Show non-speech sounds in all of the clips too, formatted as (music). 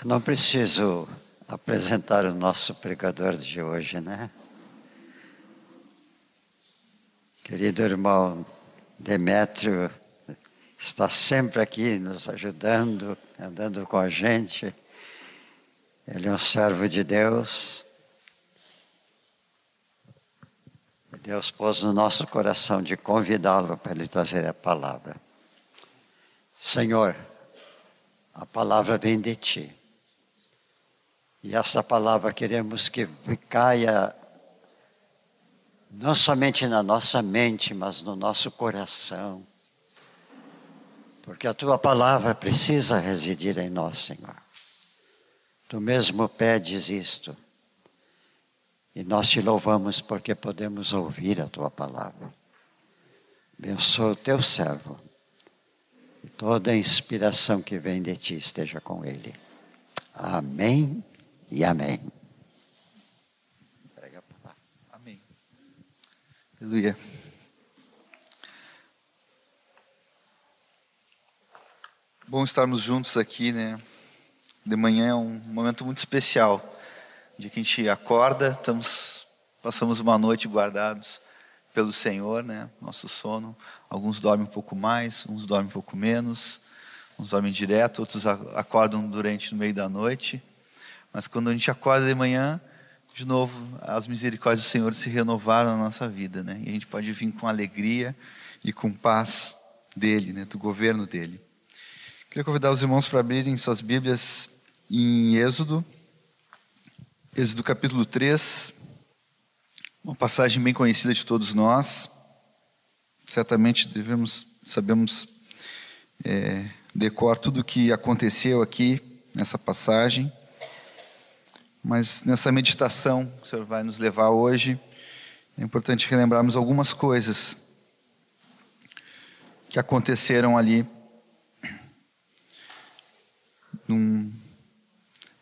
Eu não preciso apresentar o nosso pregador de hoje, né? Querido irmão Demétrio, está sempre aqui nos ajudando, andando com a gente. Ele é um servo de Deus. Deus pôs no nosso coração de convidá-lo para ele trazer a palavra. Senhor, a palavra vem de ti. E essa palavra queremos que caia não somente na nossa mente, mas no nosso coração. Porque a tua palavra precisa residir em nós, Senhor. Tu mesmo pedes isto. E nós te louvamos porque podemos ouvir a tua palavra. Abençoa o teu servo. E toda a inspiração que vem de ti esteja com ele. Amém e amém. Amém. Aleluia. Bom estarmos juntos aqui, né? De manhã é um momento muito especial. De que a gente acorda, estamos, passamos uma noite guardados pelo Senhor, né? Nosso sono. Alguns dormem um pouco mais, uns dormem um pouco menos, uns dormem direto, outros acordam durante no meio da noite. Mas quando a gente acorda de manhã, de novo, as misericórdias do Senhor se renovaram na nossa vida, né? E a gente pode vir com alegria e com paz dele, né? Do governo dele. Queria convidar os irmãos para abrirem suas Bíblias em Êxodo, Êxodo capítulo 3, uma passagem bem conhecida de todos nós. Certamente devemos, sabemos é, tudo o que aconteceu aqui nessa passagem. Mas nessa meditação que o Senhor vai nos levar hoje, é importante relembrarmos algumas coisas que aconteceram ali num,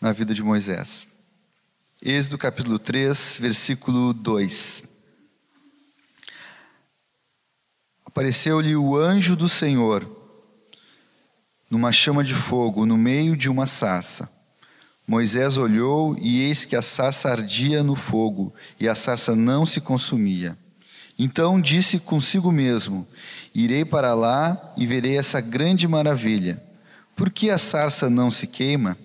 na vida de Moisés. Êxodo capítulo 3, versículo 2. Apareceu-lhe o anjo do Senhor numa chama de fogo no meio de uma sarça. Moisés olhou e eis que a sarça ardia no fogo e a sarça não se consumia. Então disse consigo mesmo: Irei para lá e verei essa grande maravilha. Por que a sarça não se queima?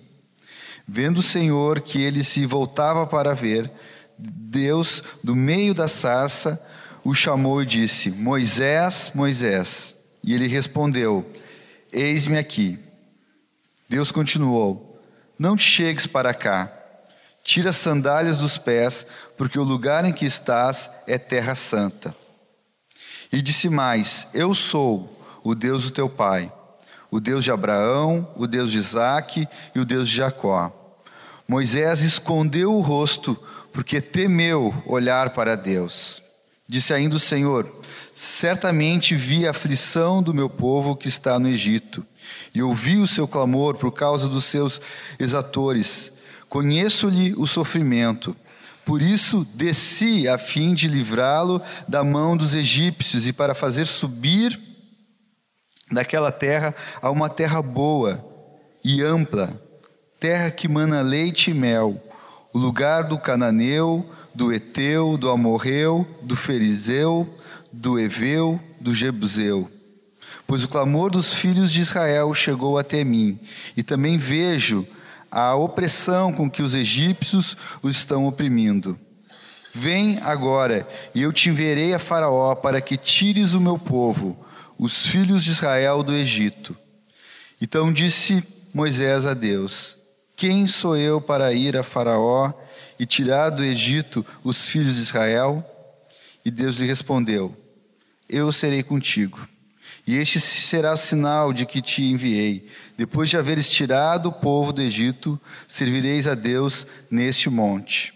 Vendo o Senhor que ele se voltava para ver, Deus, do meio da sarça, o chamou e disse: Moisés, Moisés. E ele respondeu: Eis-me aqui. Deus continuou: não chegues para cá. Tira as sandálias dos pés, porque o lugar em que estás é terra santa. E disse mais: Eu sou o Deus do teu pai, o Deus de Abraão, o Deus de Isaque e o Deus de Jacó. Moisés escondeu o rosto, porque temeu olhar para Deus. Disse ainda o Senhor: Certamente vi a aflição do meu povo que está no Egito e ouvi o seu clamor por causa dos seus exatores. Conheço-lhe o sofrimento. Por isso desci a fim de livrá-lo da mão dos egípcios e para fazer subir daquela terra a uma terra boa e ampla, terra que mana leite e mel, o lugar do cananeu, do eteu, do amorreu, do ferizeu, do eveu, do jebuseu pois o clamor dos filhos de Israel chegou até mim, e também vejo a opressão com que os egípcios o estão oprimindo. Vem agora, e eu te enviarei a Faraó para que tires o meu povo, os filhos de Israel, do Egito. Então disse Moisés a Deus: Quem sou eu para ir a Faraó e tirar do Egito os filhos de Israel? E Deus lhe respondeu: Eu serei contigo e este será sinal de que te enviei. Depois de haveres tirado o povo do Egito, servireis a Deus neste monte.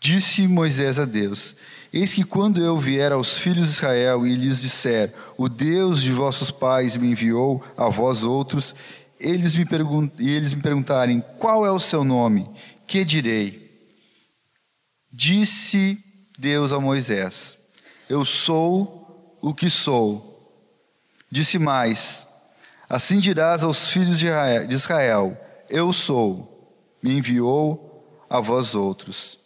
Disse Moisés a Deus: Eis que quando eu vier aos filhos de Israel e lhes disser: O Deus de vossos pais me enviou a vós outros, eles me e eles me perguntarem: Qual é o seu nome? Que direi? Disse Deus a Moisés: Eu sou o que sou. Disse mais: Assim dirás aos filhos de Israel: Eu sou, me enviou a vós outros.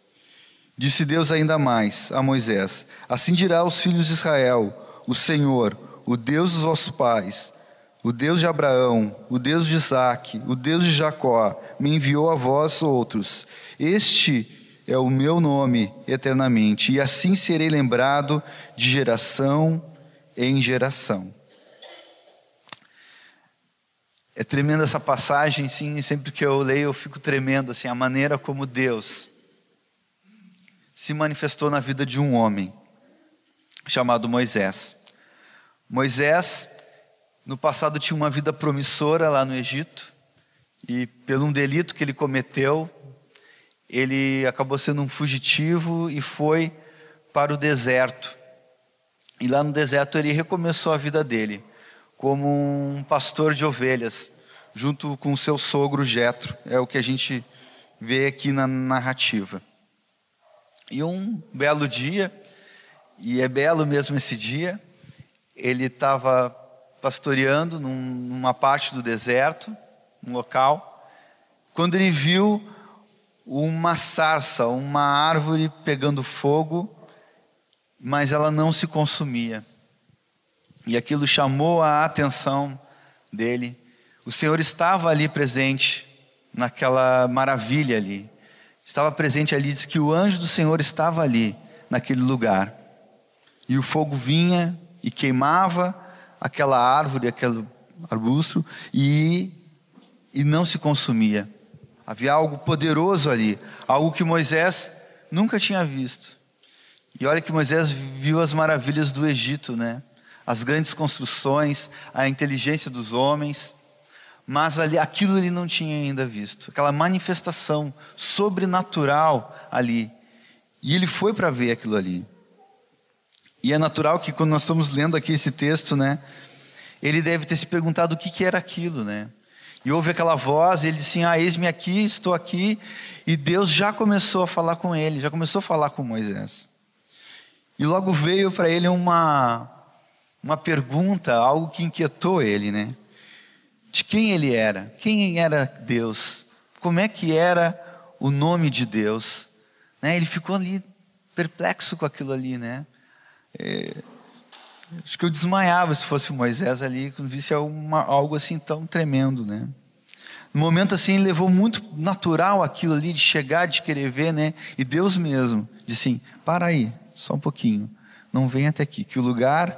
Disse Deus ainda mais a Moisés: Assim dirá aos filhos de Israel: O Senhor, o Deus dos vossos pais, o Deus de Abraão, o Deus de Isaac, o Deus de Jacó, me enviou a vós outros. Este é o meu nome eternamente, e assim serei lembrado de geração em geração. É tremenda essa passagem, sim, sempre que eu leio eu fico tremendo, assim, a maneira como Deus se manifestou na vida de um homem chamado Moisés. Moisés, no passado, tinha uma vida promissora lá no Egito, e pelo um delito que ele cometeu, ele acabou sendo um fugitivo e foi para o deserto. E lá no deserto ele recomeçou a vida dele como um pastor de ovelhas, junto com seu sogro Jetro. É o que a gente vê aqui na narrativa. E um belo dia, e é belo mesmo esse dia, ele estava pastoreando num, numa parte do deserto, um local, quando ele viu uma sarça, uma árvore pegando fogo, mas ela não se consumia. E aquilo chamou a atenção dele. O Senhor estava ali presente, naquela maravilha ali estava presente ali, diz que o anjo do Senhor estava ali, naquele lugar. E o fogo vinha e queimava aquela árvore, aquele arbusto, e, e não se consumia. Havia algo poderoso ali, algo que Moisés nunca tinha visto. E olha que Moisés viu as maravilhas do Egito, né? As grandes construções, a inteligência dos homens mas ali, aquilo ele não tinha ainda visto, aquela manifestação sobrenatural ali. E ele foi para ver aquilo ali. E é natural que quando nós estamos lendo aqui esse texto, né, ele deve ter se perguntado o que, que era aquilo, né? E houve aquela voz, e ele disse: Ah, eis-me aqui, estou aqui. E Deus já começou a falar com ele, já começou a falar com Moisés. E logo veio para ele uma, uma pergunta, algo que inquietou ele, né? de quem ele era, quem era Deus, como é que era o nome de Deus. Né? Ele ficou ali perplexo com aquilo ali, né? É, acho que eu desmaiava se fosse Moisés ali, quando visse algo assim tão tremendo, né? No momento assim, ele levou muito natural aquilo ali de chegar, de querer ver, né? E Deus mesmo disse assim: para aí, só um pouquinho, não vem até aqui, que o lugar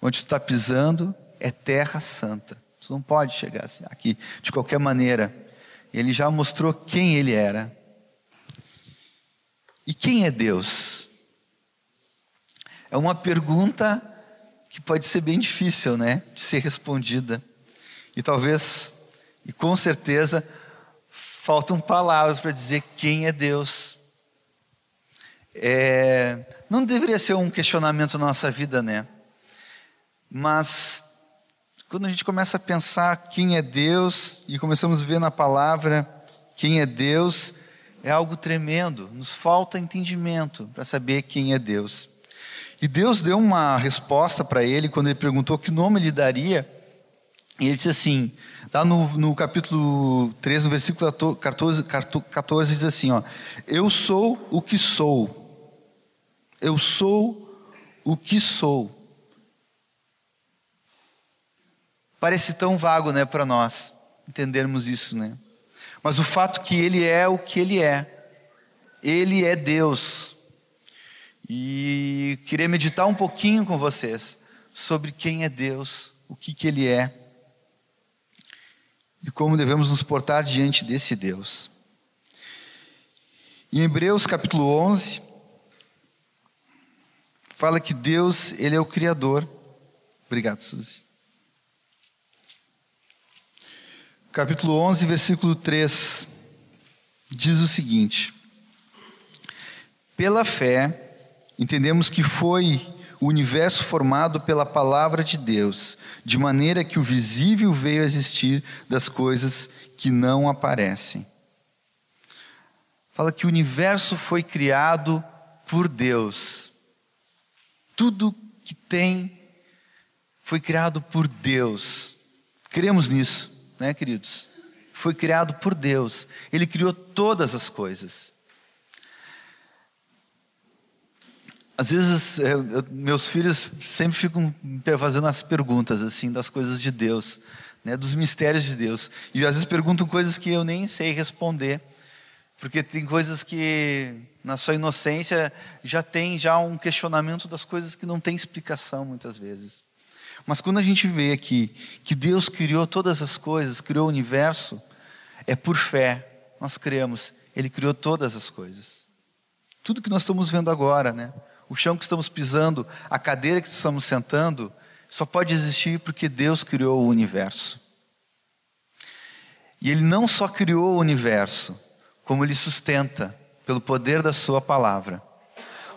onde tu está pisando é terra santa. Você não pode chegar assim, aqui de qualquer maneira. Ele já mostrou quem ele era. E quem é Deus? É uma pergunta que pode ser bem difícil, né, de ser respondida. E talvez, e com certeza, faltam palavras para dizer quem é Deus. É, não deveria ser um questionamento na nossa vida, né? Mas quando a gente começa a pensar quem é Deus e começamos a ver na palavra quem é Deus, é algo tremendo. Nos falta entendimento para saber quem é Deus. E Deus deu uma resposta para ele quando ele perguntou que nome ele daria. E ele disse assim, lá no, no capítulo 3, no versículo 14, 14, diz assim: ó, Eu sou o que sou. Eu sou o que sou. Parece tão vago, né, para nós entendermos isso, né? Mas o fato que ele é o que ele é. Ele é Deus. E queria meditar um pouquinho com vocês sobre quem é Deus, o que que ele é e como devemos nos portar diante desse Deus. Em Hebreus capítulo 11 fala que Deus, ele é o criador. Obrigado, Suzy. capítulo 11, versículo 3, diz o seguinte: Pela fé, entendemos que foi o universo formado pela palavra de Deus, de maneira que o visível veio a existir das coisas que não aparecem. Fala que o universo foi criado por Deus. Tudo que tem foi criado por Deus. Cremos nisso né, queridos? foi criado por Deus. Ele criou todas as coisas. Às vezes, é, eu, meus filhos sempre ficam fazendo as perguntas assim das coisas de Deus, né, dos mistérios de Deus. E às vezes perguntam coisas que eu nem sei responder, porque tem coisas que na sua inocência já tem já um questionamento das coisas que não tem explicação muitas vezes. Mas quando a gente vê aqui que Deus criou todas as coisas, criou o universo, é por fé. Nós cremos, ele criou todas as coisas. Tudo que nós estamos vendo agora, né? O chão que estamos pisando, a cadeira que estamos sentando, só pode existir porque Deus criou o universo. E Ele não só criou o universo, como Ele sustenta pelo poder da Sua palavra.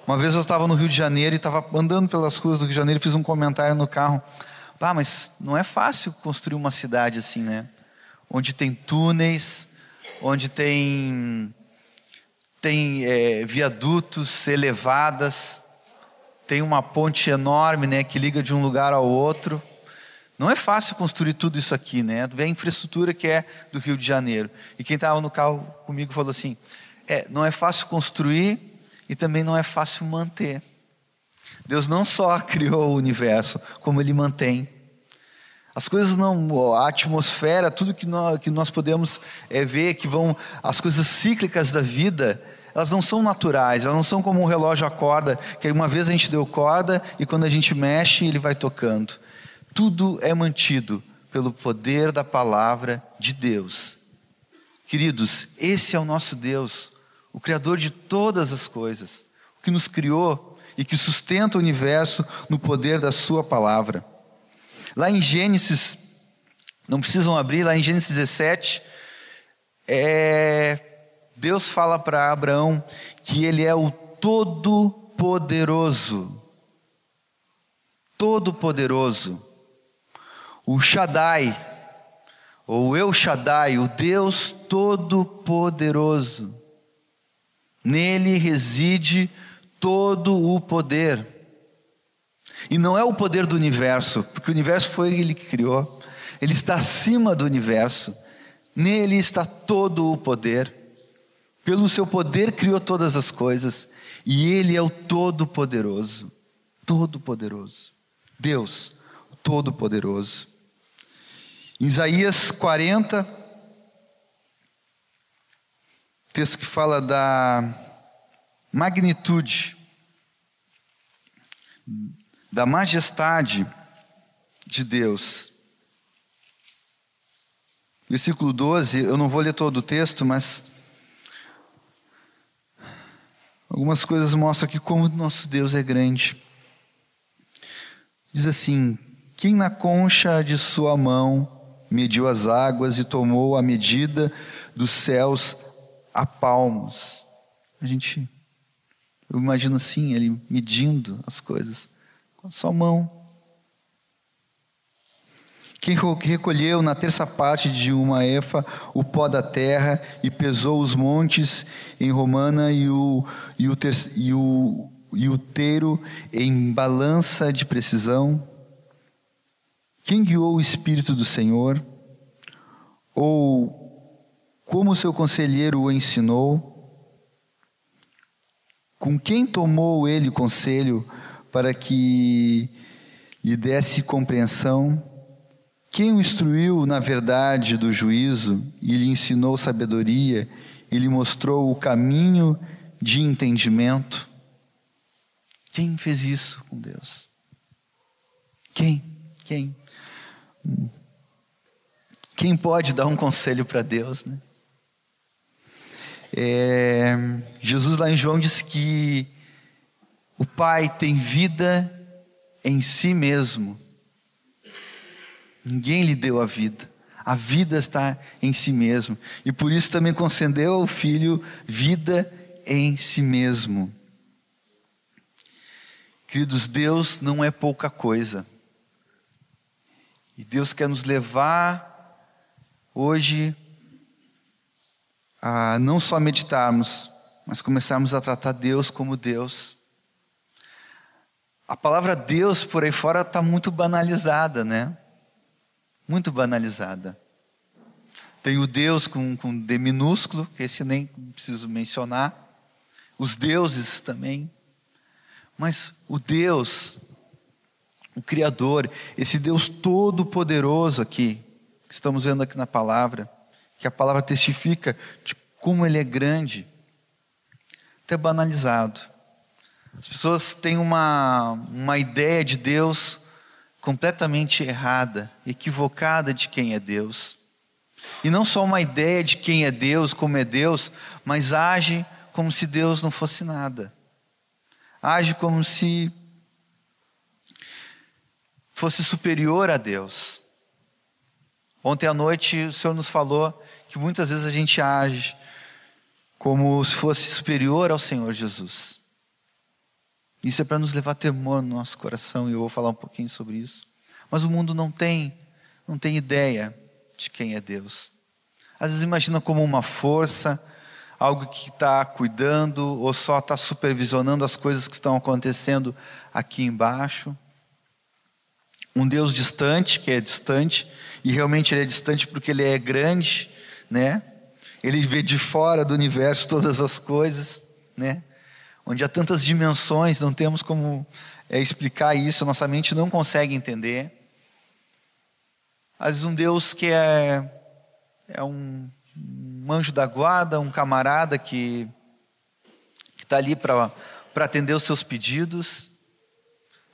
Uma vez eu estava no Rio de Janeiro e estava andando pelas ruas do Rio de Janeiro e fiz um comentário no carro. Ah, mas não é fácil construir uma cidade assim, né? Onde tem túneis, onde tem tem é, viadutos elevadas, tem uma ponte enorme, né, que liga de um lugar ao outro. Não é fácil construir tudo isso aqui, né? Vê a infraestrutura que é do Rio de Janeiro. E quem estava no carro comigo falou assim: é, não é fácil construir e também não é fácil manter. Deus não só (laughs) criou o universo, como Ele mantém. As coisas não, a atmosfera, tudo que nós, que nós podemos é, ver, que vão, as coisas cíclicas da vida, elas não são naturais, elas não são como um relógio a corda, que uma vez a gente deu corda e quando a gente mexe ele vai tocando. Tudo é mantido pelo poder da palavra de Deus. Queridos, esse é o nosso Deus, o Criador de todas as coisas, o que nos criou e que sustenta o universo no poder da Sua palavra. Lá em Gênesis, não precisam abrir, lá em Gênesis 17, é, Deus fala para Abraão que ele é o Todo-Poderoso. Todo-Poderoso. O Shaddai, ou El Shaddai, o Deus Todo-Poderoso. Nele reside todo o poder. E não é o poder do universo, porque o universo foi ele que criou. Ele está acima do universo. Nele está todo o poder. Pelo seu poder criou todas as coisas. E ele é o todo-poderoso. Todo-poderoso. Deus, todo-poderoso. Isaías 40, texto que fala da magnitude da majestade de Deus. Versículo 12, eu não vou ler todo o texto, mas algumas coisas mostram aqui como nosso Deus é grande. Diz assim: Quem na concha de sua mão mediu as águas e tomou a medida dos céus a palmos. A gente, eu imagino assim, ele medindo as coisas com a sua mão. Quem recolheu na terça parte de uma efa o pó da terra e pesou os montes em Romana e o, e o, ter, e o, e o teiro em balança de precisão? Quem guiou o Espírito do Senhor? Ou como seu conselheiro o ensinou? Com quem tomou ele conselho para que lhe desse compreensão. Quem o instruiu na verdade do juízo e lhe ensinou sabedoria e lhe mostrou o caminho de entendimento? Quem fez isso com Deus? Quem? Quem? Quem pode dar um conselho para Deus, né? É, Jesus lá em João disse que o Pai tem vida em si mesmo. Ninguém lhe deu a vida. A vida está em si mesmo. E por isso também concedeu ao Filho vida em si mesmo. Queridos, Deus não é pouca coisa. E Deus quer nos levar hoje a não só meditarmos, mas começarmos a tratar Deus como Deus. A palavra Deus por aí fora está muito banalizada, né? Muito banalizada. Tem o Deus com, com D minúsculo, que esse nem preciso mencionar. Os deuses também. Mas o Deus, o Criador, esse Deus todo-poderoso aqui, que estamos vendo aqui na palavra, que a palavra testifica de como ele é grande, até banalizado. As pessoas têm uma, uma ideia de Deus completamente errada, equivocada de quem é Deus. E não só uma ideia de quem é Deus, como é Deus, mas age como se Deus não fosse nada. Age como se fosse superior a Deus. Ontem à noite o Senhor nos falou que muitas vezes a gente age como se fosse superior ao Senhor Jesus. Isso é para nos levar temor no nosso coração e eu vou falar um pouquinho sobre isso. Mas o mundo não tem, não tem ideia de quem é Deus. Às vezes imagina como uma força, algo que está cuidando ou só está supervisionando as coisas que estão acontecendo aqui embaixo. Um Deus distante, que é distante, e realmente ele é distante porque ele é grande, né? Ele vê de fora do universo todas as coisas, né? Onde há tantas dimensões, não temos como é, explicar isso, nossa mente não consegue entender. Às vezes um Deus que é, é um, um anjo da guarda, um camarada que está ali para atender os seus pedidos.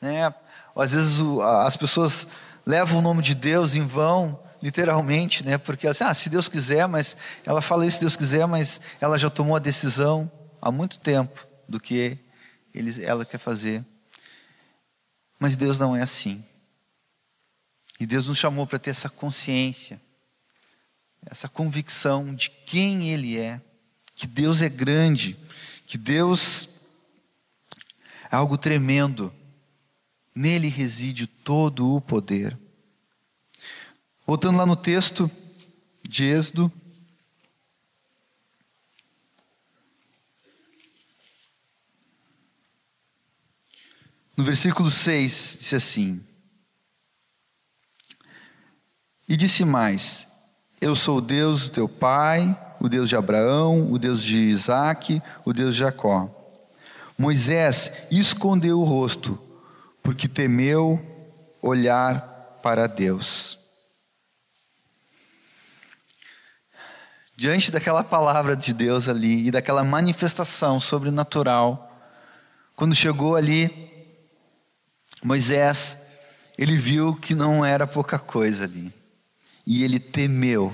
Né? Às vezes as pessoas levam o nome de Deus em vão, literalmente, né? porque assim, ah, se Deus quiser, mas ela fala isso se Deus quiser, mas ela já tomou a decisão há muito tempo do que ele, ela quer fazer. Mas Deus não é assim. E Deus nos chamou para ter essa consciência, essa convicção de quem Ele é, que Deus é grande, que Deus é algo tremendo, nele reside todo o poder. Voltando lá no texto de Êxodo, no versículo 6, diz assim: E disse mais: Eu sou o Deus do teu pai, o Deus de Abraão, o Deus de Isaac, o Deus de Jacó. Moisés escondeu o rosto, porque temeu olhar para Deus. Diante daquela palavra de Deus ali e daquela manifestação sobrenatural, quando chegou ali, Moisés, ele viu que não era pouca coisa ali. E ele temeu,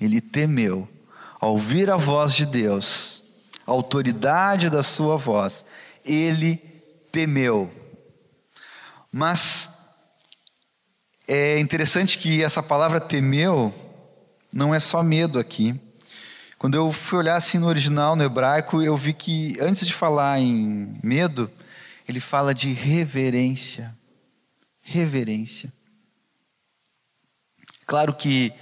ele temeu, ao ouvir a voz de Deus, a autoridade da sua voz, ele temeu. Mas é interessante que essa palavra temeu não é só medo aqui. Quando eu fui olhar assim no original, no hebraico, eu vi que antes de falar em medo, ele fala de reverência. Reverência. Claro que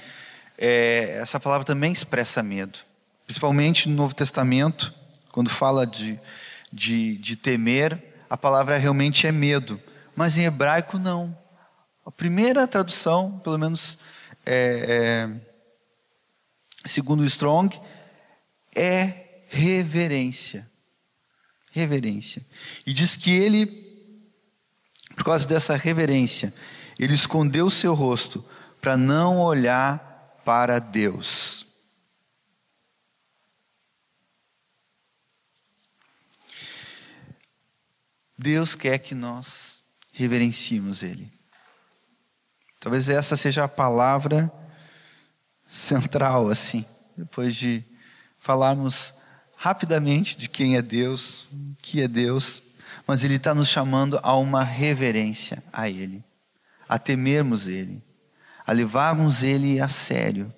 é, essa palavra também expressa medo, principalmente no Novo Testamento, quando fala de, de, de temer, a palavra realmente é medo, mas em hebraico não. A primeira tradução, pelo menos é, é, segundo o Strong, é reverência. Reverência. E diz que ele, por causa dessa reverência, ele escondeu o seu rosto para não olhar para Deus. Deus quer que nós reverenciemos Ele. Talvez essa seja a palavra central, assim, depois de falarmos rapidamente de quem é Deus, que é Deus, mas Ele está nos chamando a uma reverência a Ele, a temermos Ele a levarmos Ele a sério,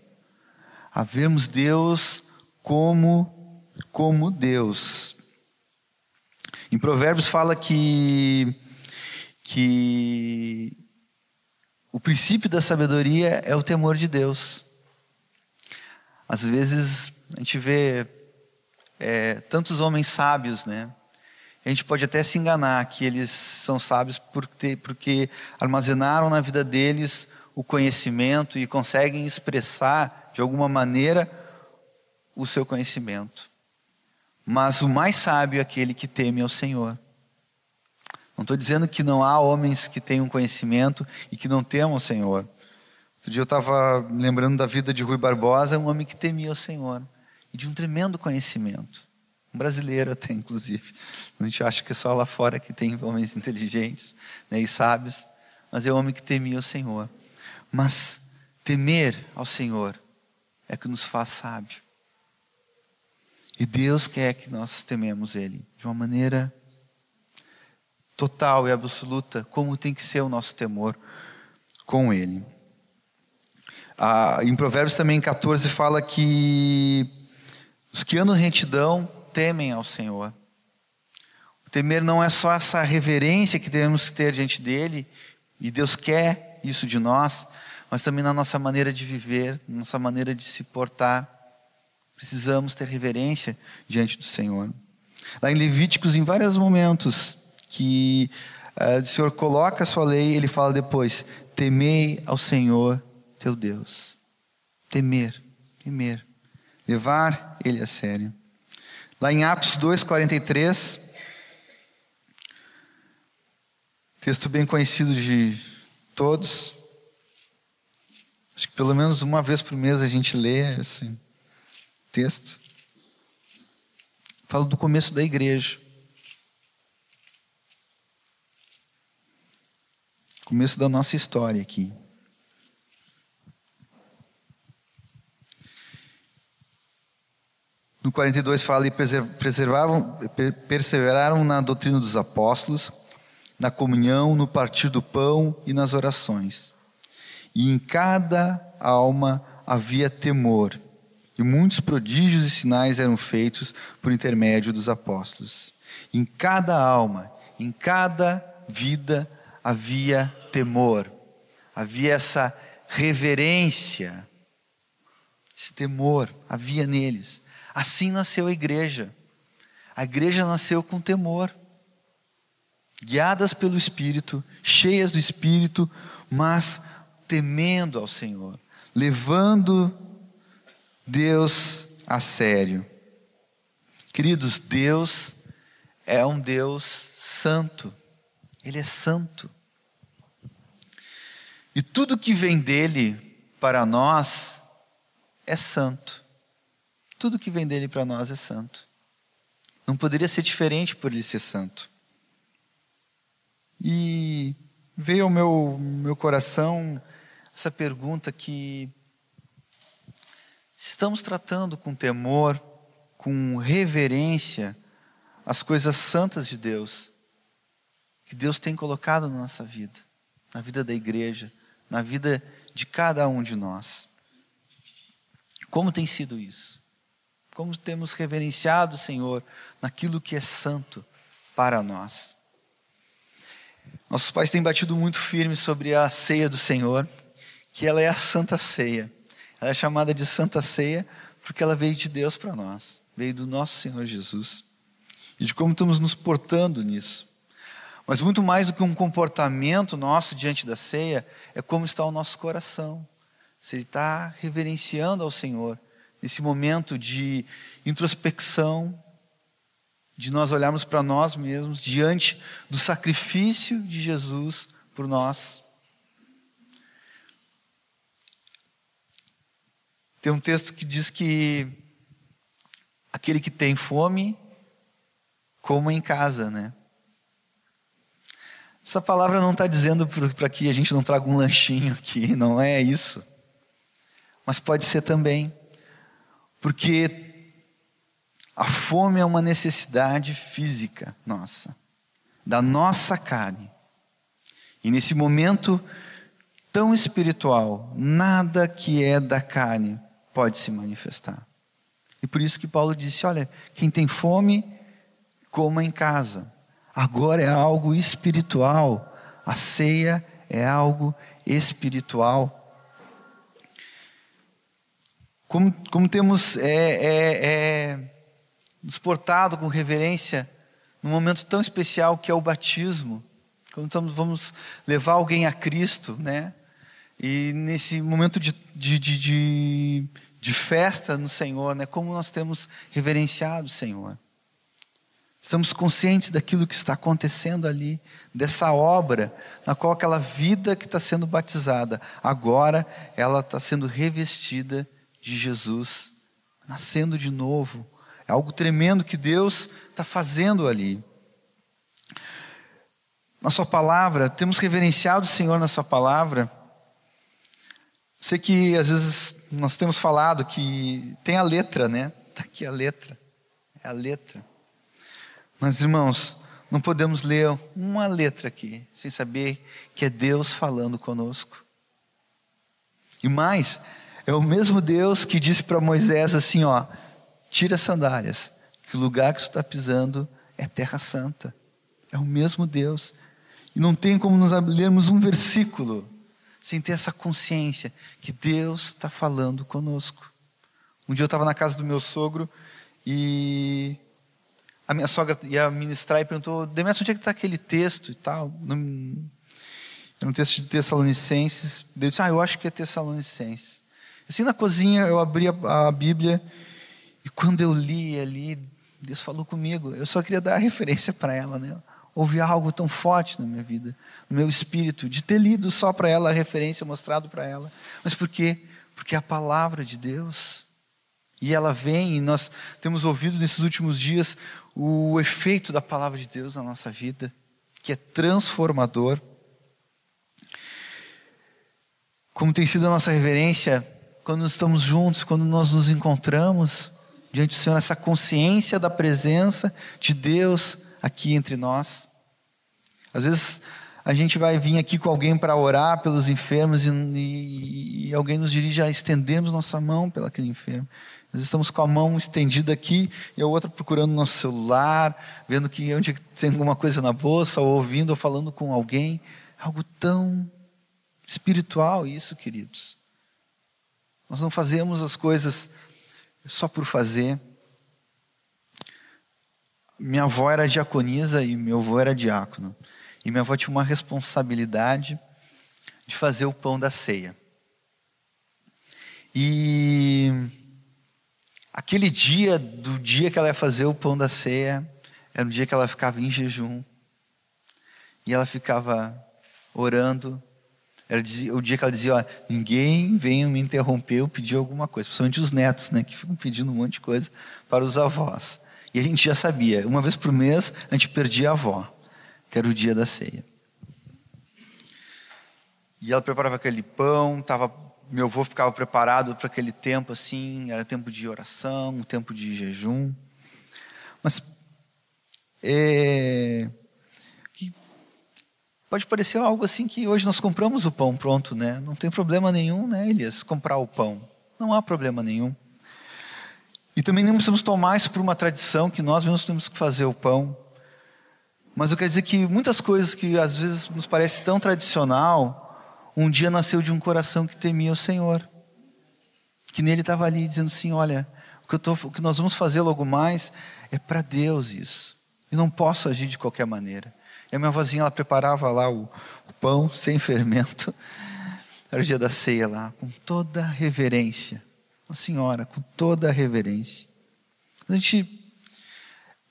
a vermos Deus como, como Deus. Em Provérbios fala que, que o princípio da sabedoria é o temor de Deus. Às vezes a gente vê é, tantos homens sábios, né? A gente pode até se enganar que eles são sábios porque, porque armazenaram na vida deles o conhecimento e conseguem expressar de alguma maneira o seu conhecimento. Mas o mais sábio é aquele que teme ao Senhor. Não estou dizendo que não há homens que tenham conhecimento e que não temam o Senhor. Outro dia eu estava lembrando da vida de Rui Barbosa, um homem que temia o Senhor e de um tremendo conhecimento. Um brasileiro até, (laughs) inclusive. A gente acha que é só lá fora que tem homens inteligentes né, e sábios, mas é um homem que temia o Senhor. Mas temer ao Senhor é que nos faz sábio. E Deus quer que nós tememos Ele de uma maneira total e absoluta, como tem que ser o nosso temor com Ele. Ah, em Provérbios também 14 fala que os que andam em retidão temem ao Senhor. O temer não é só essa reverência que devemos ter diante dele, e Deus quer isso de nós, mas também na nossa maneira de viver, na nossa maneira de se portar. Precisamos ter reverência diante do Senhor. Lá em Levíticos, em vários momentos que uh, o Senhor coloca a sua lei, ele fala depois: temei ao Senhor teu Deus. Temer, temer. Levar ele a sério. Lá em Atos 2,43, texto bem conhecido de todos. Acho que pelo menos uma vez por mês a gente lê esse texto. Fala do começo da igreja. Começo da nossa história aqui. No 42 fala e preservavam, perseveraram na doutrina dos apóstolos, na comunhão, no partir do pão e nas orações. E em cada alma havia temor, e muitos prodígios e sinais eram feitos por intermédio dos apóstolos. Em cada alma, em cada vida havia temor, havia essa reverência, esse temor havia neles. Assim nasceu a igreja. A igreja nasceu com temor, guiadas pelo Espírito, cheias do Espírito, mas temendo ao Senhor, levando Deus a sério. Queridos, Deus é um Deus santo, Ele é santo. E tudo que vem dele para nós é santo. Tudo que vem dele para nós é santo. Não poderia ser diferente por ele ser santo. E veio ao meu, meu coração essa pergunta que estamos tratando com temor, com reverência as coisas santas de Deus, que Deus tem colocado na nossa vida, na vida da igreja, na vida de cada um de nós. Como tem sido isso? Como temos reverenciado o Senhor naquilo que é santo para nós. Nossos pais têm batido muito firme sobre a ceia do Senhor, que ela é a Santa Ceia. Ela é chamada de Santa Ceia porque ela veio de Deus para nós, veio do nosso Senhor Jesus. E de como estamos nos portando nisso. Mas muito mais do que um comportamento nosso diante da ceia, é como está o nosso coração. Se ele está reverenciando ao Senhor, nesse momento de introspecção, de nós olharmos para nós mesmos diante do sacrifício de Jesus por nós. Tem um texto que diz que aquele que tem fome, coma em casa, né? Essa palavra não está dizendo para que a gente não traga um lanchinho aqui, (laughs) não é isso. Mas pode ser também porque a fome é uma necessidade física nossa, da nossa carne. E nesse momento tão espiritual, nada que é da carne pode se manifestar. E por isso que Paulo disse: olha, quem tem fome, coma em casa. Agora é algo espiritual. A ceia é algo espiritual. Como, como temos é, é, é, nos portado com reverência num momento tão especial que é o batismo. Quando estamos, vamos levar alguém a Cristo, né? E nesse momento de, de, de, de, festa no Senhor, né, como nós temos reverenciado o Senhor. Estamos conscientes daquilo que está acontecendo ali, dessa obra, na qual aquela vida que está sendo batizada, agora ela está sendo revestida de Jesus, nascendo de novo. É algo tremendo que Deus está fazendo ali. Na Sua palavra, temos reverenciado o Senhor na Sua palavra Sei que às vezes nós temos falado que tem a letra, né? Está aqui a letra. É a letra. Mas, irmãos, não podemos ler uma letra aqui sem saber que é Deus falando conosco. E mais, é o mesmo Deus que disse para Moisés assim: ó, tira as sandálias, que o lugar que você está pisando é terra santa. É o mesmo Deus. E não tem como nos lermos um versículo sem ter essa consciência que Deus está falando conosco. Um dia eu estava na casa do meu sogro e a minha sogra ia ministrar e perguntou: Demetrio, onde é que está aquele texto e tal? Era um texto de Tessalonicenses. Eu disse: Ah, eu acho que é Tessalonicenses. Assim na cozinha eu abri a, a Bíblia e quando eu li ali, Deus falou comigo. Eu só queria dar a referência para ela, né? houve algo tão forte na minha vida, no meu espírito, de ter lido só para ela a referência, mostrado para ela. Mas por quê? Porque a palavra de Deus. E ela vem, e nós temos ouvido nesses últimos dias o efeito da palavra de Deus na nossa vida, que é transformador. Como tem sido a nossa reverência quando estamos juntos, quando nós nos encontramos diante do Senhor, essa consciência da presença de Deus aqui entre nós. Às vezes a gente vai vir aqui com alguém para orar pelos enfermos e, e, e, alguém nos dirige a estendermos nossa mão pelaquele enfermo. Vezes estamos com a mão estendida aqui e a outra procurando nosso celular, vendo que onde tem alguma coisa na bolsa, ou ouvindo ou falando com alguém. Algo tão espiritual isso, queridos. Nós não fazemos as coisas só por fazer. Minha avó era diaconisa e meu avô era diácono. E minha avó tinha uma responsabilidade de fazer o pão da ceia. E aquele dia, do dia que ela ia fazer o pão da ceia, era um dia que ela ficava em jejum. E ela ficava orando. Era o dia que ela dizia: ó, ninguém venha me interromper ou pedir alguma coisa, principalmente os netos, né, que ficam pedindo um monte de coisa para os avós. E a gente já sabia, uma vez por mês a gente perdia a avó, que era o dia da ceia. E ela preparava aquele pão, tava, meu avô ficava preparado para aquele tempo assim, era tempo de oração, tempo de jejum. Mas é, pode parecer algo assim que hoje nós compramos o pão pronto, né? Não tem problema nenhum, né, Elias, comprar o pão. Não há problema nenhum. E também não precisamos tomar isso por uma tradição que nós mesmos temos que fazer o pão. Mas eu quero dizer que muitas coisas que às vezes nos parece tão tradicional, um dia nasceu de um coração que temia o Senhor. Que nele estava ali dizendo assim: olha, o que, tô, o que nós vamos fazer logo mais é para Deus isso. E não posso agir de qualquer maneira. E a minha vozinha ela preparava lá o, o pão sem fermento. Era o dia da ceia lá, com toda reverência uma senhora, com toda reverência. A gente.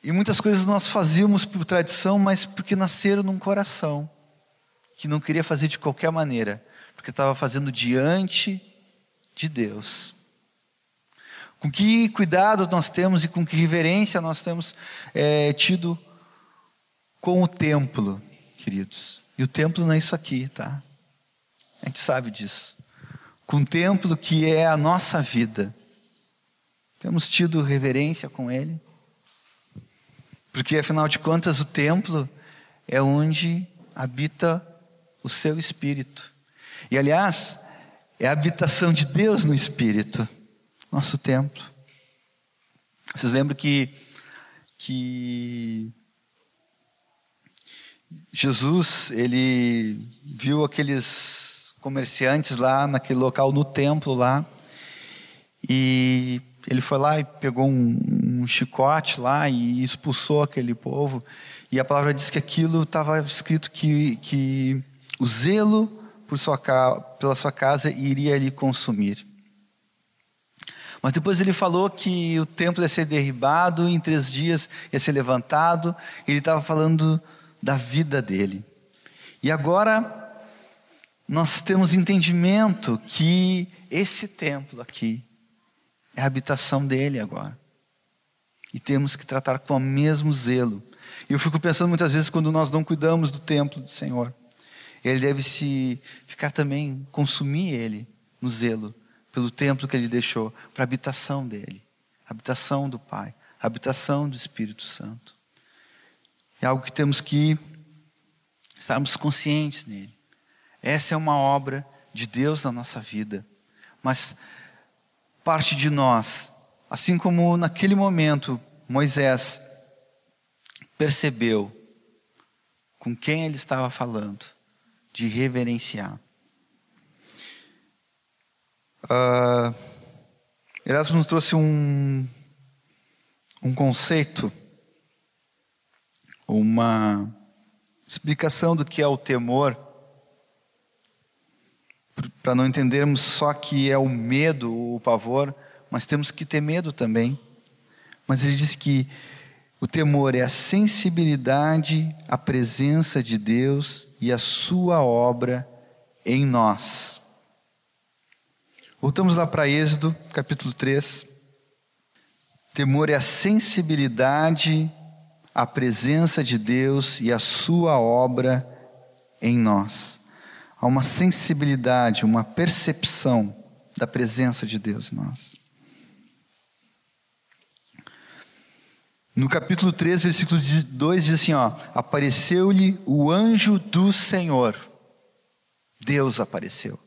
E muitas coisas nós fazíamos por tradição, mas porque nasceram num coração que não queria fazer de qualquer maneira, porque estava fazendo diante de Deus. Com que cuidado nós temos e com que reverência nós temos é, tido com o templo, queridos. E o templo não é isso aqui, tá? A gente sabe disso com o templo que é a nossa vida. Temos tido reverência com ele? Porque afinal de contas, o templo é onde habita o seu espírito. E aliás, é a habitação de Deus no espírito, nosso templo. Vocês lembram que que Jesus, ele viu aqueles comerciantes lá naquele local, no templo lá. E ele foi lá e pegou um, um chicote lá e expulsou aquele povo. E a palavra diz que aquilo estava escrito que, que o zelo por sua, pela sua casa iria lhe consumir. Mas depois ele falou que o templo ia ser derribado, em três dias ia ser levantado. Ele estava falando da vida dele. E agora nós temos entendimento que esse templo aqui é a habitação dele agora. E temos que tratar com o mesmo zelo. Eu fico pensando muitas vezes quando nós não cuidamos do templo do Senhor. Ele deve se ficar também, consumir ele no zelo pelo templo que ele deixou, para a habitação dele, a habitação do Pai, a habitação do Espírito Santo. É algo que temos que estarmos conscientes nele. Essa é uma obra de Deus na nossa vida, mas parte de nós, assim como naquele momento Moisés percebeu com quem ele estava falando, de reverenciar. Uh, Erasmo nos trouxe um, um conceito, uma explicação do que é o temor, para não entendermos só que é o medo, o pavor, mas temos que ter medo também. Mas ele diz que o temor é a sensibilidade à presença de Deus e à sua obra em nós. Voltamos lá para Êxodo, capítulo 3. Temor é a sensibilidade à presença de Deus e à sua obra em nós. Há uma sensibilidade, uma percepção da presença de Deus em nós. No capítulo 3, versículo 2 diz assim: ó, apareceu-lhe o anjo do Senhor. Deus apareceu.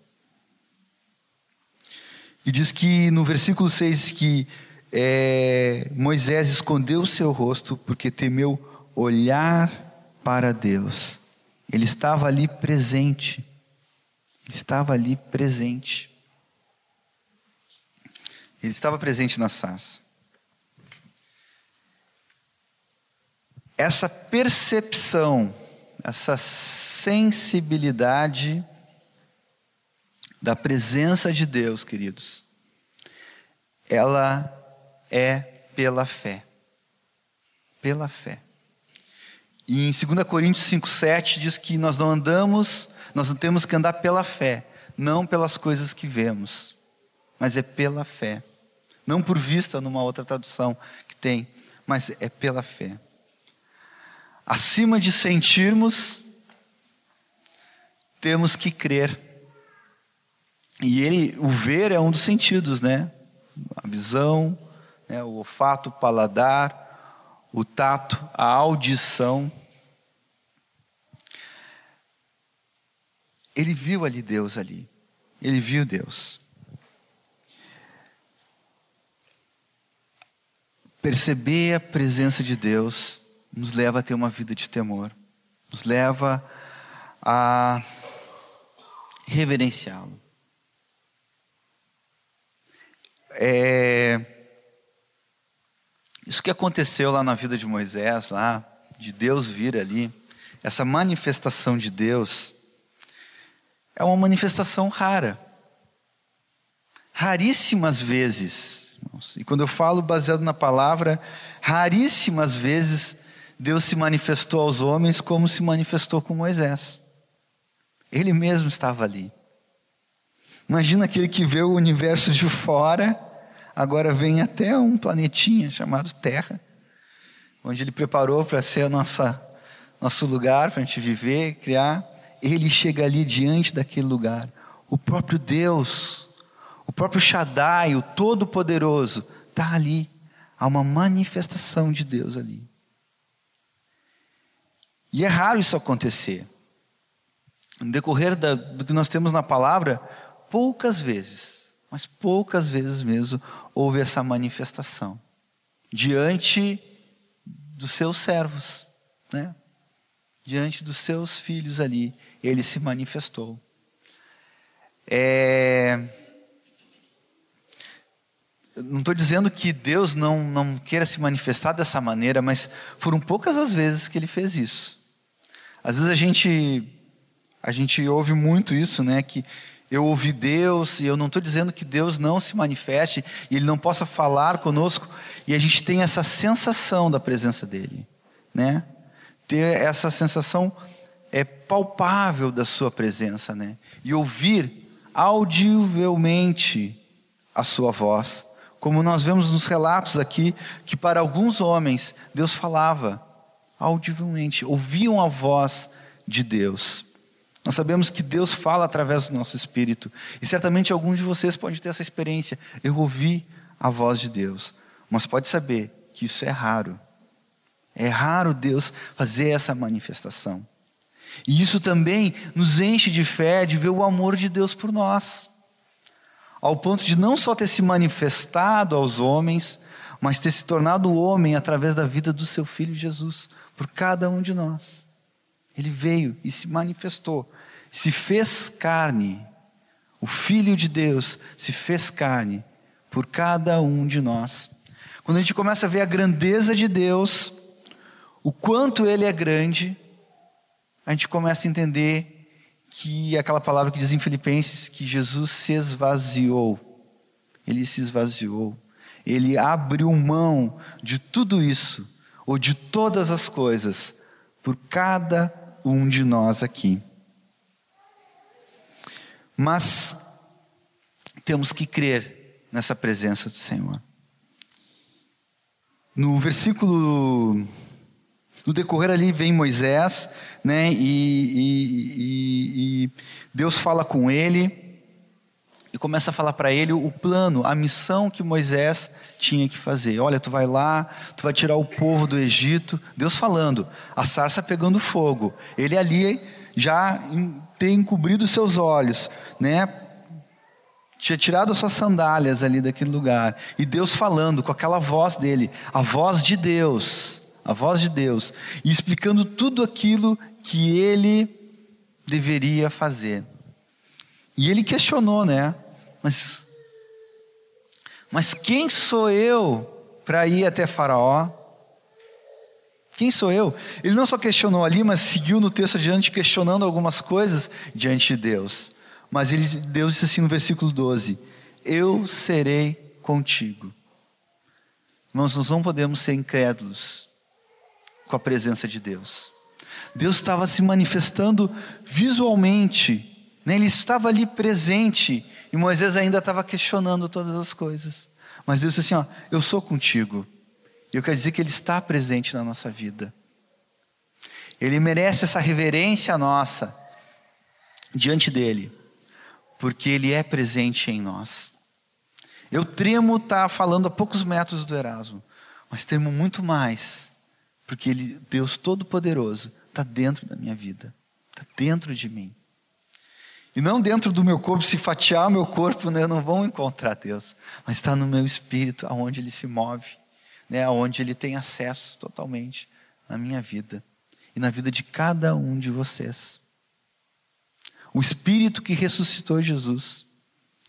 E diz que no versículo 6 que é, Moisés escondeu o seu rosto porque temeu olhar para Deus. Ele estava ali presente. Ele estava ali presente. Ele estava presente na sarça. Essa percepção, essa sensibilidade da presença de Deus, queridos, ela é pela fé. Pela fé. E em 2 Coríntios 5,7 diz que nós não andamos, nós não temos que andar pela fé, não pelas coisas que vemos, mas é pela fé. Não por vista numa outra tradução que tem, mas é pela fé. Acima de sentirmos, temos que crer. E ele, o ver é um dos sentidos, né? A visão, né? o olfato, o paladar, o tato, a audição. Ele viu ali Deus ali. Ele viu Deus. Perceber a presença de Deus nos leva a ter uma vida de temor, nos leva a reverenciá-lo. É... Isso que aconteceu lá na vida de Moisés, lá, de Deus vir ali, essa manifestação de Deus, é uma manifestação rara. Raríssimas vezes, e quando eu falo baseado na palavra, raríssimas vezes Deus se manifestou aos homens como se manifestou com Moisés. Ele mesmo estava ali. Imagina aquele que vê o universo de fora, agora vem até um planetinha chamado Terra, onde ele preparou para ser a nossa, nosso lugar para a gente viver, criar. Ele chega ali diante daquele lugar. O próprio Deus, o próprio Shaddai, o Todo-Poderoso, está ali. Há uma manifestação de Deus ali. E é raro isso acontecer. No decorrer da, do que nós temos na palavra, poucas vezes, mas poucas vezes mesmo, houve essa manifestação diante dos seus servos, né? diante dos seus filhos ali, ele se manifestou. É... Não estou dizendo que Deus não, não queira se manifestar dessa maneira, mas foram poucas as vezes que ele fez isso. Às vezes a gente A gente ouve muito isso, né? Que eu ouvi Deus, e eu não estou dizendo que Deus não se manifeste e Ele não possa falar conosco, e a gente tem essa sensação da presença dEle, né? Ter essa sensação é palpável da Sua presença, né? E ouvir audivelmente a Sua voz, como nós vemos nos relatos aqui, que para alguns homens Deus falava audivelmente, ouviam a voz de Deus. Nós sabemos que Deus fala através do nosso espírito. E certamente alguns de vocês podem ter essa experiência. Eu ouvi a voz de Deus. Mas pode saber que isso é raro. É raro Deus fazer essa manifestação. E isso também nos enche de fé de ver o amor de Deus por nós. Ao ponto de não só ter se manifestado aos homens, mas ter se tornado homem através da vida do seu filho Jesus, por cada um de nós. Ele veio e se manifestou, se fez carne. O Filho de Deus se fez carne por cada um de nós. Quando a gente começa a ver a grandeza de Deus, o quanto Ele é grande, a gente começa a entender que aquela palavra que diz em Filipenses que Jesus se esvaziou. Ele se esvaziou. Ele abriu mão de tudo isso, ou de todas as coisas, por cada um de nós aqui. Mas temos que crer nessa presença do Senhor. No versículo, no decorrer ali vem Moisés, né, e, e, e, e Deus fala com ele e começa a falar para ele o plano, a missão que Moisés tinha que fazer. Olha, tu vai lá, tu vai tirar o povo do Egito. Deus falando, a sarça pegando fogo. Ele ali já tem encobrido seus olhos, né? Tinha tirado as suas sandálias ali daquele lugar. E Deus falando com aquela voz dele, a voz de Deus, a voz de Deus, e explicando tudo aquilo que ele deveria fazer. E ele questionou, né? Mas, mas quem sou eu para ir até Faraó? Quem sou eu? Ele não só questionou ali, mas seguiu no texto adiante questionando algumas coisas diante de Deus. Mas ele, Deus disse assim no versículo 12: Eu serei contigo. Irmãos, nós não podemos ser incrédulos com a presença de Deus. Deus estava se manifestando visualmente né? Ele estava ali presente e Moisés ainda estava questionando todas as coisas. Mas Deus disse assim: ó, Eu sou contigo. E eu quero dizer que Ele está presente na nossa vida. Ele merece essa reverência nossa diante dEle, porque Ele é presente em nós. Eu tremo estar tá falando a poucos metros do Erasmo, mas tremo muito mais, porque Ele, Deus Todo-Poderoso, está dentro da minha vida, está dentro de mim. E não dentro do meu corpo, se fatiar o meu corpo, né, eu não vou encontrar Deus. Mas está no meu espírito, aonde Ele se move, né, aonde Ele tem acesso totalmente na minha vida e na vida de cada um de vocês. O Espírito que ressuscitou Jesus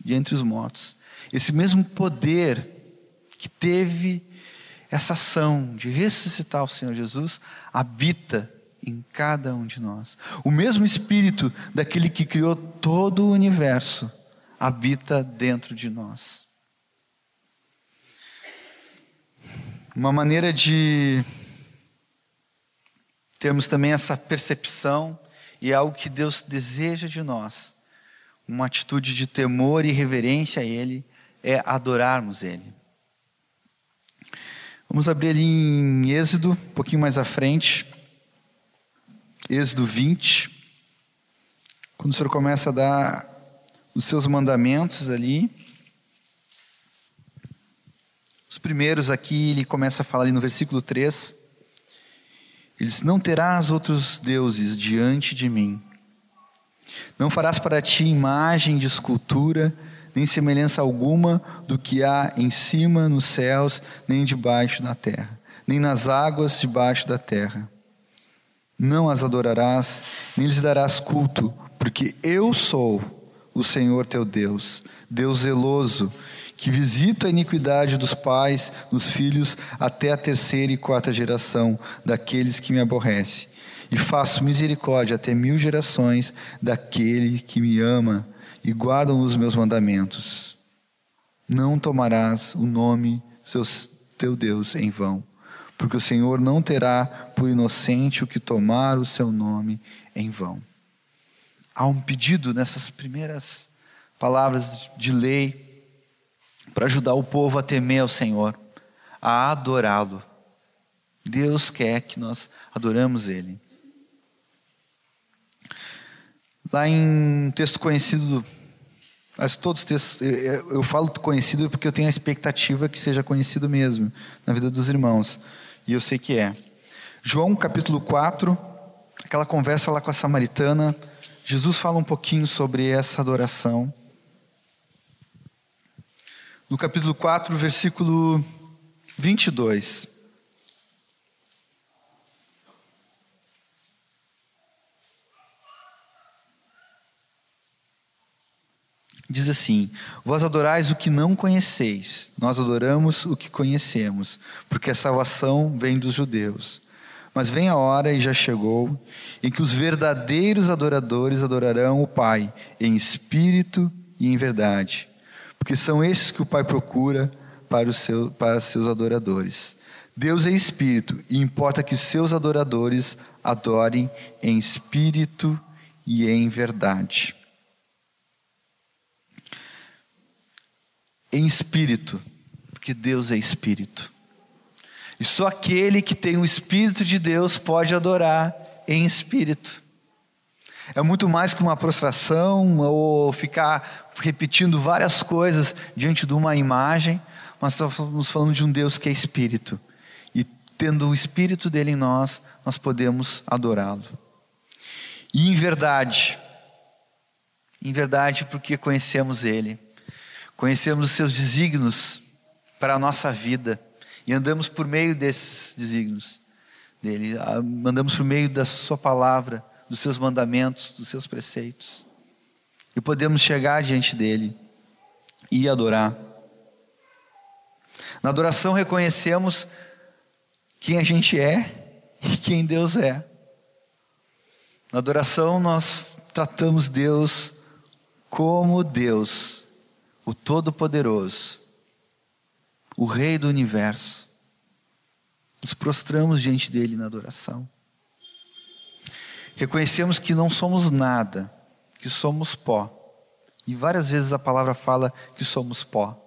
de entre os mortos, esse mesmo poder que teve essa ação de ressuscitar o Senhor Jesus, habita em cada um de nós. O mesmo Espírito daquele que criou todo o universo habita dentro de nós. Uma maneira de termos também essa percepção e é algo que Deus deseja de nós, uma atitude de temor e reverência a Ele, é adorarmos Ele. Vamos abrir ali em Êxodo, um pouquinho mais à frente. Êxodo 20, quando o Senhor começa a dar os seus mandamentos ali. Os primeiros aqui, ele começa a falar ali no versículo 3. Ele diz: Não terás outros deuses diante de mim. Não farás para ti imagem de escultura, nem semelhança alguma do que há em cima nos céus, nem debaixo na terra, nem nas águas debaixo da terra. Não as adorarás, nem lhes darás culto, porque eu sou o Senhor teu Deus, Deus zeloso, que visita a iniquidade dos pais nos filhos até a terceira e quarta geração daqueles que me aborrecem, e faço misericórdia até mil gerações daquele que me ama e guardam os meus mandamentos. Não tomarás o nome teu Deus em vão, porque o Senhor não terá por inocente o que tomar o seu nome em vão. Há um pedido nessas primeiras palavras de lei para ajudar o povo a temer ao Senhor, a adorá-lo. Deus quer que nós adoramos Ele. Lá em um texto conhecido, todos os textos, eu, eu falo conhecido porque eu tenho a expectativa que seja conhecido mesmo na vida dos irmãos. E eu sei que é. João capítulo 4, aquela conversa lá com a samaritana, Jesus fala um pouquinho sobre essa adoração. No capítulo 4, versículo 22. diz assim: Vós adorais o que não conheceis, nós adoramos o que conhecemos, porque a salvação vem dos judeus. Mas vem a hora, e já chegou, em que os verdadeiros adoradores adorarão o Pai, em espírito e em verdade, porque são esses que o Pai procura para, os seu, para seus adoradores. Deus é espírito, e importa que seus adoradores adorem em espírito e em verdade. Em espírito, porque Deus é espírito. E só aquele que tem o espírito de Deus pode adorar em espírito. É muito mais que uma prostração ou ficar repetindo várias coisas diante de uma imagem, mas estamos falando de um Deus que é espírito. E tendo o espírito dele em nós, nós podemos adorá-lo. E em verdade, em verdade, porque conhecemos ele conhecemos os seus desígnios para a nossa vida e andamos por meio desses desígnios dele, ah, andamos por meio da sua palavra, dos seus mandamentos, dos seus preceitos. E podemos chegar diante dele e adorar. Na adoração reconhecemos quem a gente é e quem Deus é. Na adoração nós tratamos Deus como Deus o Todo-Poderoso, o Rei do universo. Nos prostramos diante dele na adoração. Reconhecemos que não somos nada, que somos pó. E várias vezes a palavra fala que somos pó.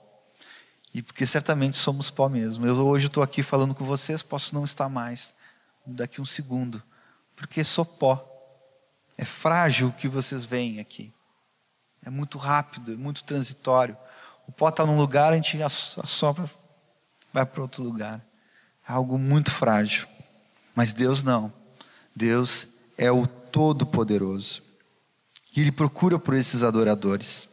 E porque certamente somos pó mesmo. Eu hoje estou aqui falando com vocês, posso não estar mais daqui um segundo, porque sou pó. É frágil o que vocês veem aqui. É muito rápido, é muito transitório. O pó está num lugar, a gente assopra, vai para outro lugar. É algo muito frágil. Mas Deus não. Deus é o Todo-Poderoso. E Ele procura por esses adoradores.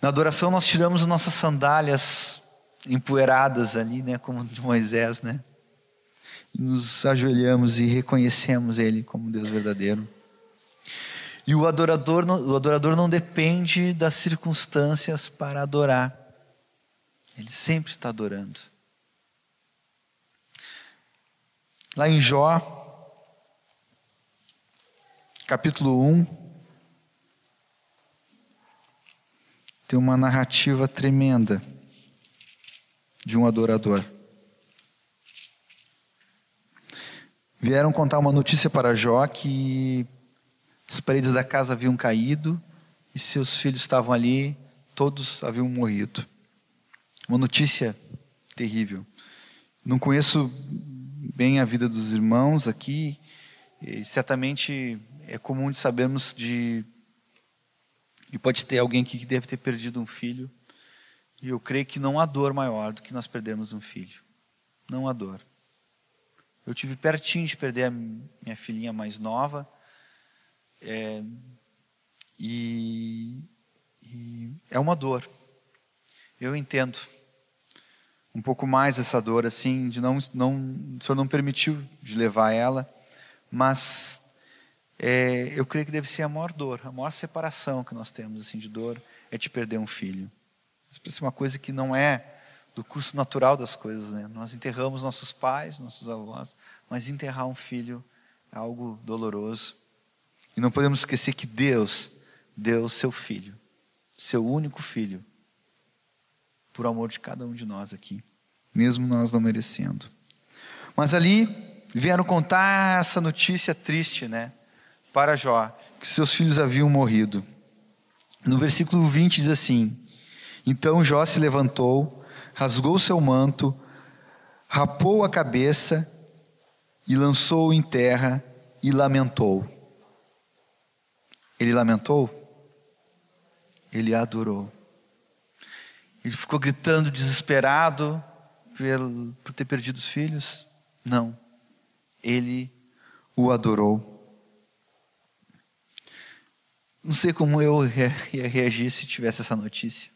Na adoração nós tiramos nossas sandálias empoeiradas ali, né, como de Moisés, né? Nos ajoelhamos e reconhecemos Ele como Deus verdadeiro. E o adorador, o adorador não depende das circunstâncias para adorar. Ele sempre está adorando. Lá em Jó, capítulo 1, tem uma narrativa tremenda de um adorador. Vieram contar uma notícia para Jó que as paredes da casa haviam caído e seus filhos estavam ali, todos haviam morrido. Uma notícia terrível. Não conheço bem a vida dos irmãos aqui, e certamente é comum de sabermos de e pode ter alguém aqui que deve ter perdido um filho. E eu creio que não há dor maior do que nós perdermos um filho. Não há dor. Eu tive pertinho de perder a minha filhinha mais nova. É, e, e é uma dor. Eu entendo um pouco mais essa dor, assim, de não, não, o Senhor não permitiu de levar ela, mas é, eu creio que deve ser a maior dor, a maior separação que nós temos, assim, de dor, é te perder um filho. Isso parece uma coisa que não é do curso natural das coisas, né? Nós enterramos nossos pais, nossos avós, mas enterrar um filho é algo doloroso. E não podemos esquecer que Deus deu seu filho, seu único filho, por amor de cada um de nós aqui, mesmo nós não merecendo. Mas ali vieram contar essa notícia triste, né, para Jó, que seus filhos haviam morrido. No versículo 20 diz assim: Então Jó se levantou, rasgou seu manto, rapou a cabeça e lançou-o em terra e lamentou. Ele lamentou? Ele adorou. Ele ficou gritando desesperado por ter perdido os filhos? Não. Ele o adorou. Não sei como eu ia reagir se tivesse essa notícia.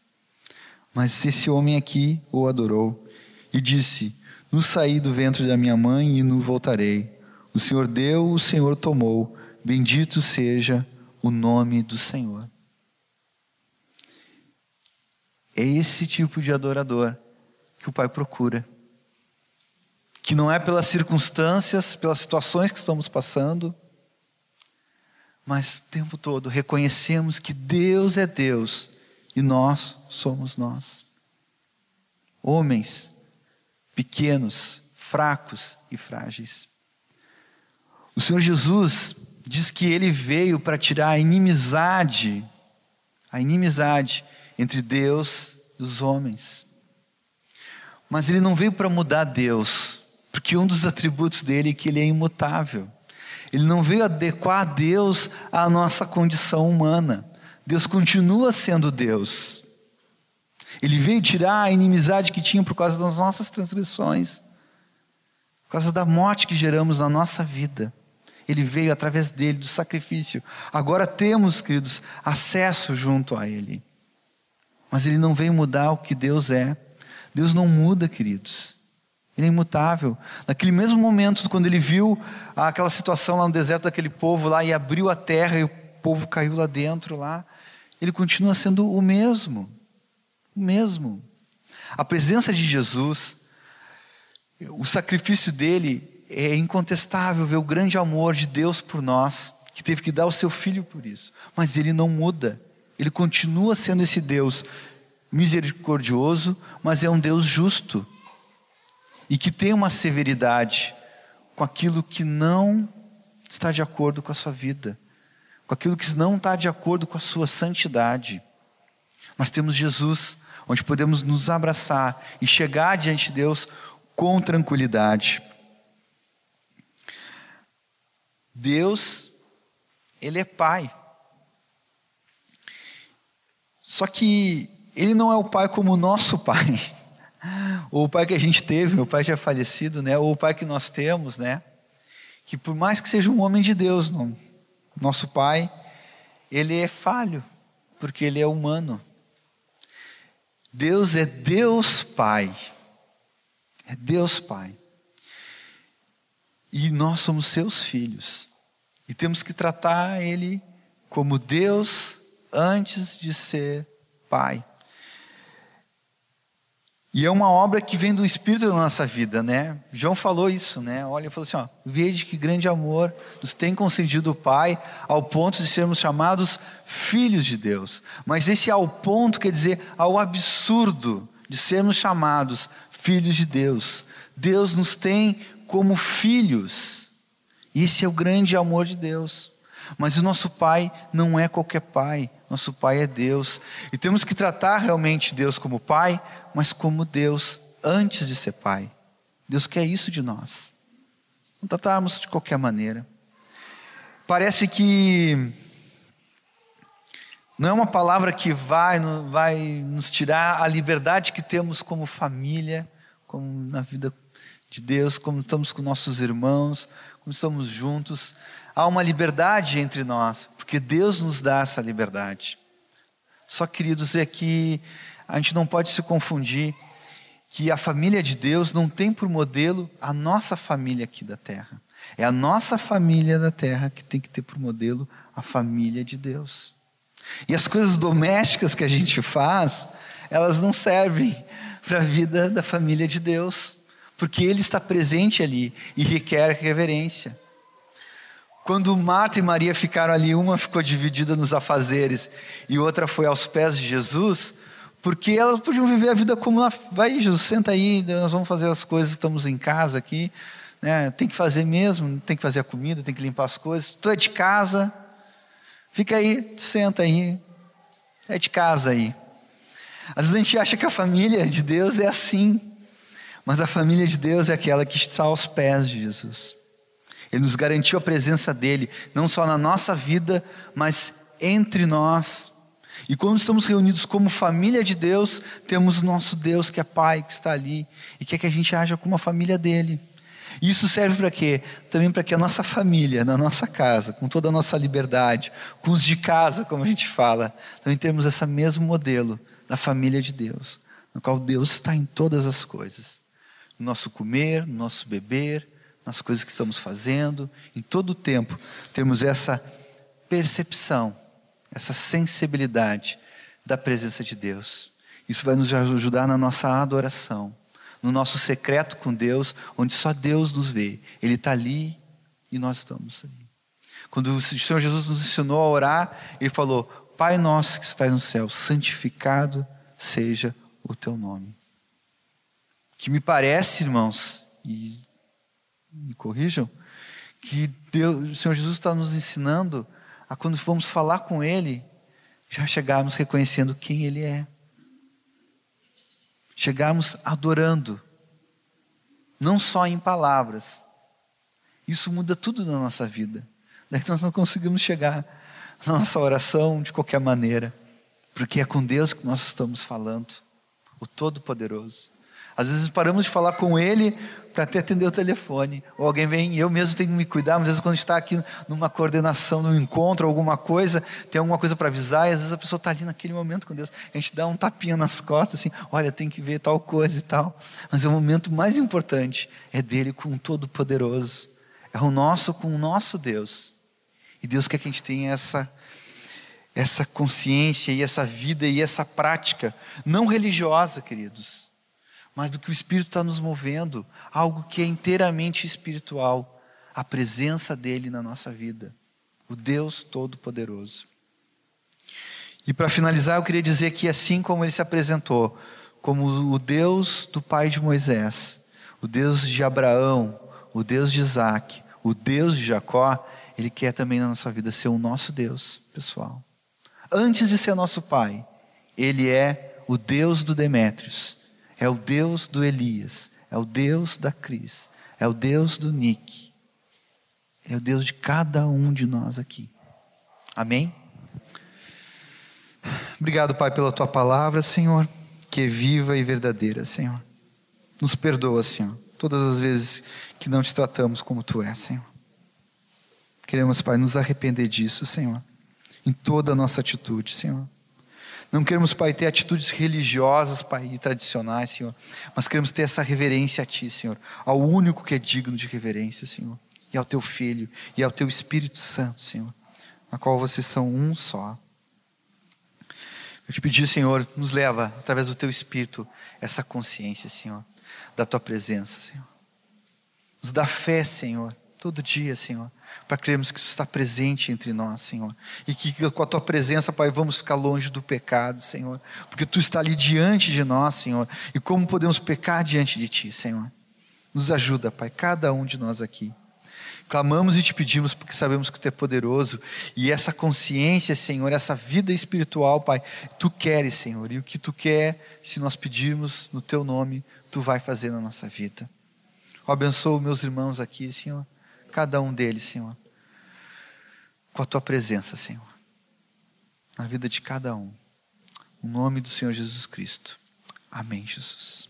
Mas esse homem aqui o adorou e disse: No saí do ventre da minha mãe e no voltarei. O Senhor deu, o Senhor tomou. Bendito seja o nome do Senhor. É esse tipo de adorador que o Pai procura. Que não é pelas circunstâncias, pelas situações que estamos passando, mas o tempo todo reconhecemos que Deus é Deus e nós somos nós. Homens pequenos, fracos e frágeis. O Senhor Jesus diz que ele veio para tirar a inimizade, a inimizade entre Deus e os homens. Mas ele não veio para mudar Deus, porque um dos atributos dele é que ele é imutável. Ele não veio adequar Deus à nossa condição humana. Deus continua sendo Deus. Ele veio tirar a inimizade que tinha por causa das nossas transgressões, por causa da morte que geramos na nossa vida. Ele veio através dele, do sacrifício. Agora temos, queridos, acesso junto a Ele. Mas Ele não veio mudar o que Deus é. Deus não muda, queridos. Ele é imutável. Naquele mesmo momento, quando ele viu aquela situação lá no deserto daquele povo lá e abriu a terra e o povo caiu lá dentro lá, ele continua sendo o mesmo. O mesmo. A presença de Jesus, o sacrifício dele é incontestável ver o grande amor de Deus por nós, que teve que dar o seu filho por isso. Mas ele não muda. Ele continua sendo esse Deus misericordioso, mas é um Deus justo e que tem uma severidade com aquilo que não está de acordo com a sua vida, com aquilo que não está de acordo com a sua santidade. Mas temos Jesus, onde podemos nos abraçar e chegar diante de Deus com tranquilidade. Deus, Ele é Pai. Só que Ele não é o Pai como o nosso Pai. ou (laughs) o pai que a gente teve, meu pai já falecido, né? Ou o pai que nós temos, né? Que por mais que seja um homem de Deus, não, nosso pai, ele é falho, porque ele é humano. Deus é Deus Pai. É Deus Pai. E nós somos seus filhos. E temos que tratar ele como Deus antes de ser Pai. E é uma obra que vem do Espírito da nossa vida, né? João falou isso, né? Olha, falou assim: ó, veja que grande amor nos tem concedido o Pai, ao ponto de sermos chamados filhos de Deus. Mas esse ao ponto quer dizer ao absurdo de sermos chamados filhos de Deus. Deus nos tem como filhos. Esse é o grande amor de Deus. Mas o nosso Pai não é qualquer Pai, nosso Pai é Deus. E temos que tratar realmente Deus como Pai, mas como Deus antes de ser Pai. Deus quer isso de nós. Não tratarmos de qualquer maneira. Parece que não é uma palavra que vai, vai nos tirar a liberdade que temos como família, como na vida de Deus, como estamos com nossos irmãos, como estamos juntos. Há uma liberdade entre nós, porque Deus nos dá essa liberdade. Só, queridos, é que a gente não pode se confundir que a família de Deus não tem por modelo a nossa família aqui da terra. É a nossa família da terra que tem que ter por modelo a família de Deus. E as coisas domésticas que a gente faz, elas não servem para a vida da família de Deus, porque Ele está presente ali e requer reverência. Quando Marta e Maria ficaram ali, uma ficou dividida nos afazeres e outra foi aos pés de Jesus, porque elas podiam viver a vida como vai, Jesus, senta aí, nós vamos fazer as coisas, estamos em casa aqui, né? tem que fazer mesmo, tem que fazer a comida, tem que limpar as coisas, tu é de casa, fica aí, senta aí, é de casa aí. Às vezes a gente acha que a família de Deus é assim, mas a família de Deus é aquela que está aos pés de Jesus. Ele nos garantiu a presença dele, não só na nossa vida, mas entre nós. E quando estamos reunidos como família de Deus, temos o nosso Deus que é Pai, que está ali e quer que a gente haja como a família dele. E isso serve para quê? Também para que a nossa família, na nossa casa, com toda a nossa liberdade, com os de casa, como a gente fala, também temos esse mesmo modelo da família de Deus, no qual Deus está em todas as coisas. No nosso comer, no nosso beber, nas coisas que estamos fazendo, em todo o tempo, temos essa percepção, essa sensibilidade da presença de Deus. Isso vai nos ajudar na nossa adoração, no nosso secreto com Deus, onde só Deus nos vê. Ele está ali e nós estamos ali. Quando o Senhor Jesus nos ensinou a orar, Ele falou: Pai nosso que estás no céu, santificado seja o teu nome. Que me parece, irmãos, e me corrijam, que Deus, o Senhor Jesus está nos ensinando a quando vamos falar com Ele, já chegarmos reconhecendo quem Ele é. Chegarmos adorando, não só em palavras. Isso muda tudo na nossa vida. Daí nós não conseguimos chegar na nossa oração de qualquer maneira, porque é com Deus que nós estamos falando, o Todo-Poderoso. Às vezes paramos de falar com Ele para até atender o telefone. Ou alguém vem, eu mesmo tenho que me cuidar. Às vezes, quando está aqui numa coordenação, num encontro, alguma coisa, tem alguma coisa para avisar, e às vezes a pessoa está ali naquele momento com Deus. A gente dá um tapinha nas costas, assim: olha, tem que ver tal coisa e tal. Mas o momento mais importante é dele com o Todo-Poderoso. É o nosso com o nosso Deus. E Deus quer que a gente tenha essa essa consciência e essa vida e essa prática, não religiosa, queridos, mas do que o Espírito está nos movendo, algo que é inteiramente espiritual, a presença dele na nossa vida, o Deus Todo-Poderoso. E para finalizar, eu queria dizer que assim como ele se apresentou, como o Deus do pai de Moisés, o Deus de Abraão, o Deus de Isaac, o Deus de Jacó, ele quer também na nossa vida ser o nosso Deus, pessoal. Antes de ser nosso pai, ele é o Deus do Demétrios é o Deus do Elias, é o Deus da Cris, é o Deus do Nick. é o Deus de cada um de nós aqui. Amém? Obrigado, Pai, pela tua palavra, Senhor, que é viva e verdadeira, Senhor. Nos perdoa, Senhor, todas as vezes que não te tratamos como tu és, Senhor. Queremos, Pai, nos arrepender disso, Senhor, em toda a nossa atitude, Senhor. Não queremos, Pai, ter atitudes religiosas, Pai, e tradicionais, Senhor, mas queremos ter essa reverência a Ti, Senhor, ao único que é digno de reverência, Senhor, e ao Teu Filho, e ao Teu Espírito Santo, Senhor, na qual vocês são um só. Eu te pedi, Senhor, nos leva, através do Teu Espírito, essa consciência, Senhor, da Tua presença, Senhor. Nos dá fé, Senhor, todo dia, Senhor, para crermos que isso está presente entre nós, Senhor. E que com a tua presença, Pai, vamos ficar longe do pecado, Senhor. Porque tu está ali diante de nós, Senhor. E como podemos pecar diante de ti, Senhor? Nos ajuda, Pai, cada um de nós aqui. Clamamos e te pedimos porque sabemos que tu é poderoso. E essa consciência, Senhor, essa vida espiritual, Pai, tu queres, Senhor. E o que tu quer, se nós pedirmos no teu nome, tu vai fazer na nossa vida. Eu abençoo meus irmãos aqui, Senhor cada um deles, Senhor, com a tua presença, Senhor, na vida de cada um. O nome do Senhor Jesus Cristo. Amém, Jesus.